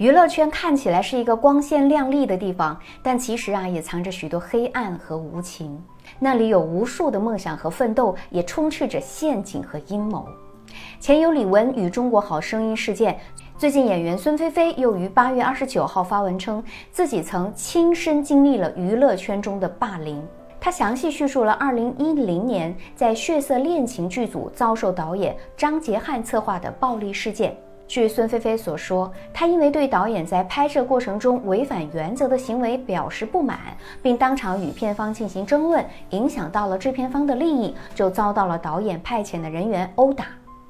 娱乐圈看起来是一个光鲜亮丽的地方，但其实啊，也藏着许多黑暗和无情。那里有无数的梦想和奋斗，也充斥着陷阱和阴谋。前有李玟与《中国好声音》事件，最近演员孙菲菲又于八月二十九号发文称，自己曾亲身经历了娱乐圈中的霸凌。她详细叙述了二零一零年在《血色恋情》剧组遭受导演张杰汉策划的暴力事件。据孙菲菲所说，她因为对导演在拍摄过程中违反原则的行为表示不满，并当场与片方进行争论，影响到了制片方的利益，就遭到了导演派遣的人员殴打。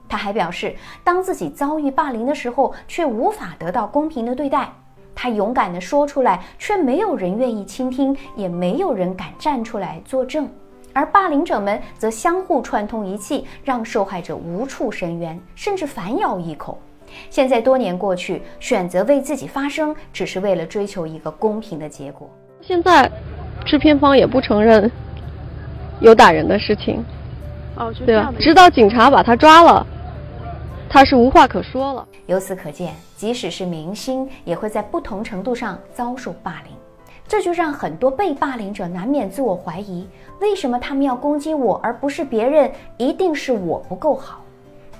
她还表示，当自己遭遇霸凌的时候，却无法得到公平的对待。她勇敢地说出来，却没有人愿意倾听，也没有人敢站出来作证。而霸凌者们则相互串通一气，让受害者无处申冤，甚至反咬一口。现在多年过去，选择为自己发声，只是为了追求一个公平的结果。现在，制片方也不承认有打人的事情，哦，对吧？直到警察把他抓了，他是无话可说了。由此可见，即使是明星，也会在不同程度上遭受霸凌，这就让很多被霸凌者难免自我怀疑：为什么他们要攻击我，而不是别人？一定是我不够好。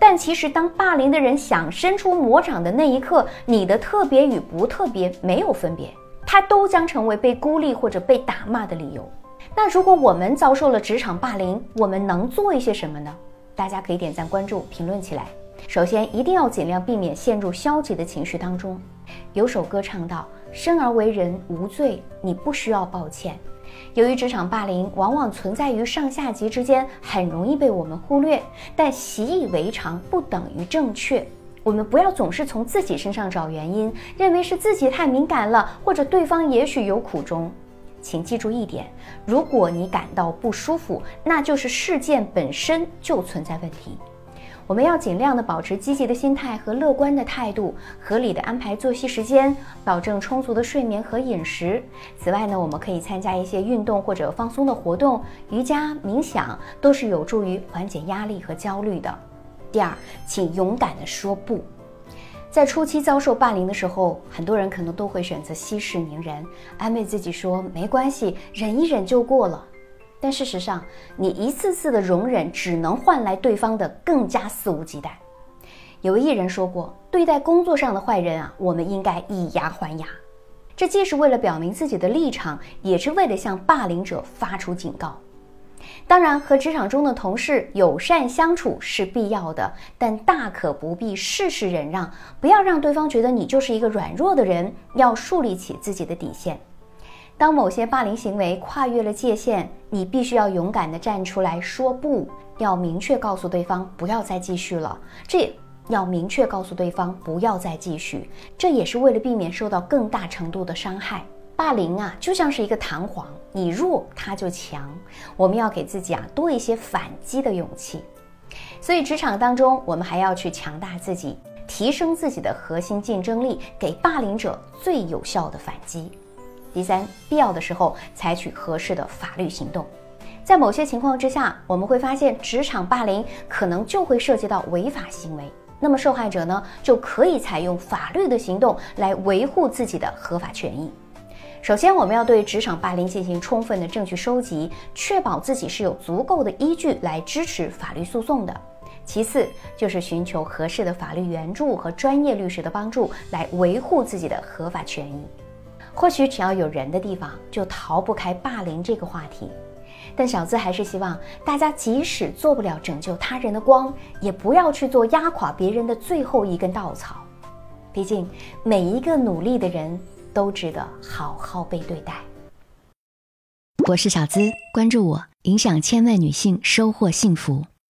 但其实，当霸凌的人想伸出魔掌的那一刻，你的特别与不特别没有分别，他都将成为被孤立或者被打骂的理由。那如果我们遭受了职场霸凌，我们能做一些什么呢？大家可以点赞、关注、评论起来。首先，一定要尽量避免陷入消极的情绪当中。有首歌唱到：“生而为人无罪，你不需要抱歉。”由于职场霸凌往往存在于上下级之间，很容易被我们忽略。但习以为常不等于正确。我们不要总是从自己身上找原因，认为是自己太敏感了，或者对方也许有苦衷。请记住一点：如果你感到不舒服，那就是事件本身就存在问题。我们要尽量的保持积极的心态和乐观的态度，合理的安排作息时间，保证充足的睡眠和饮食。此外呢，我们可以参加一些运动或者放松的活动，瑜伽、冥想都是有助于缓解压力和焦虑的。第二，请勇敢的说不。在初期遭受霸凌的时候，很多人可能都会选择息事宁人，安慰自己说没关系，忍一忍就过了。但事实上，你一次次的容忍，只能换来对方的更加肆无忌惮。有一人说过：“对待工作上的坏人啊，我们应该以牙还牙。”这既是为了表明自己的立场，也是为了向霸凌者发出警告。当然，和职场中的同事友善相处是必要的，但大可不必事事忍让，不要让对方觉得你就是一个软弱的人，要树立起自己的底线。当某些霸凌行为跨越了界限，你必须要勇敢地站出来说不，要明确告诉对方不要再继续了。这要明确告诉对方不要再继续，这也是为了避免受到更大程度的伤害。霸凌啊，就像是一个弹簧，你弱它就强。我们要给自己啊多一些反击的勇气。所以职场当中，我们还要去强大自己，提升自己的核心竞争力，给霸凌者最有效的反击。第三，必要的时候采取合适的法律行动。在某些情况之下，我们会发现职场霸凌可能就会涉及到违法行为，那么受害者呢就可以采用法律的行动来维护自己的合法权益。首先，我们要对职场霸凌进行充分的证据收集，确保自己是有足够的依据来支持法律诉讼的。其次，就是寻求合适的法律援助和专业律师的帮助，来维护自己的合法权益。或许只要有人的地方，就逃不开霸凌这个话题。但小资还是希望大家，即使做不了拯救他人的光，也不要去做压垮别人的最后一根稻草。毕竟，每一个努力的人都值得好好被对待。我是小资，关注我，影响千万女性，收获幸福。